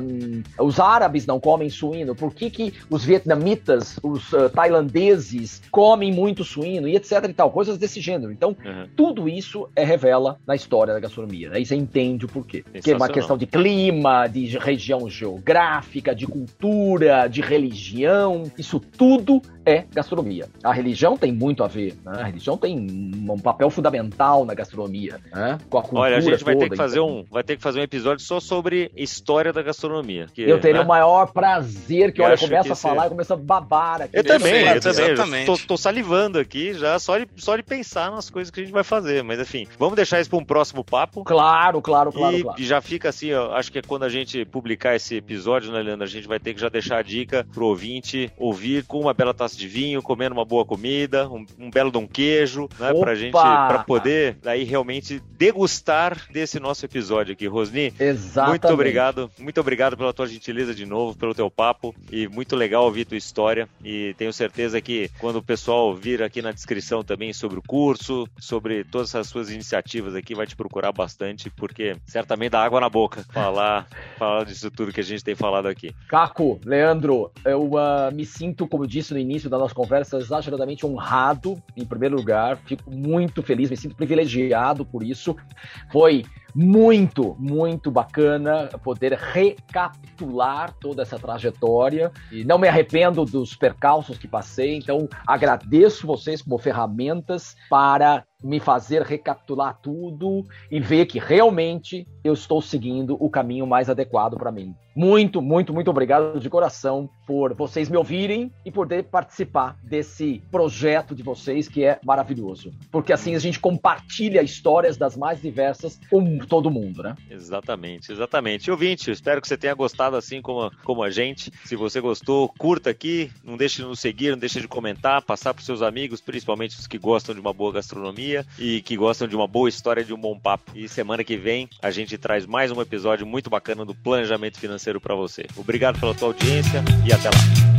um, os árabes não comem suíno? Por que, que os vietnamitas, os uh, tailandeses comem muito suíno e etc e tal, coisas desse gênero. Então, uhum. tudo isso é revela na história da gastronomia. Aí você entende o porquê. Que é uma questão de clima, de região geográfica, de cultura, de religião, isso tudo é gastronomia. A religião tem muito a ver, né? A religião tem um papel fundamental na gastronomia, né? Com a cultura Olha, a gente vai ter que fazer então... um, vai ter que fazer um episódio só sobre história da gastronomia. Que, eu teria né? o maior prazer que, eu olha, começa a falar e começa a babar aqui. Eu também, eu também. Tô, tô, salivando aqui já só de, só de pensar nas coisas que a gente vai fazer, mas enfim, vamos deixar isso para um próximo papo. Claro, claro, claro, e, claro. Já fica assim, ó, acho que é quando a gente publicar esse episódio, né, Leandro, a gente vai ter que já deixar a dica pro ouvinte ouvir com uma bela taça de vinho, comendo uma boa comida, um, um belo de um queijo, né? Opa! Pra gente, pra poder aí realmente degustar desse nosso episódio aqui. Rosni, Exatamente. muito obrigado, muito obrigado pela tua gentileza de novo, pelo teu papo e muito legal ouvir tua história e tenho certeza que quando o pessoal vir aqui na descrição também sobre o curso, sobre todas as suas iniciativas aqui, vai te procurar bastante, porque certamente dá água na boca falar, falar disso tudo que a gente tem falado aqui. Caco, Leandro, eu uh, me sinto, como eu disse no início da nossa conversa, exageradamente honrado, em primeiro lugar. Fico muito feliz, me sinto privilegiado por isso. Foi muito, muito bacana poder recapitular toda essa trajetória e não me arrependo dos percalços que passei, então agradeço vocês como ferramentas para me fazer recapitular tudo e ver que realmente eu estou seguindo o caminho mais adequado para mim. Muito, muito, muito obrigado de coração por vocês me ouvirem e poder participar desse projeto de vocês que é maravilhoso. Porque assim a gente compartilha histórias das mais diversas com todo mundo, né? Exatamente, exatamente. Ouvinte, espero que você tenha gostado assim como, como a gente. Se você gostou, curta aqui, não deixe de nos seguir, não deixe de comentar, passar para seus amigos, principalmente os que gostam de uma boa gastronomia e que gostam de uma boa história de um bom papo. E semana que vem a gente traz mais um episódio muito bacana do planejamento financeiro para você. Obrigado pela tua audiência e até lá.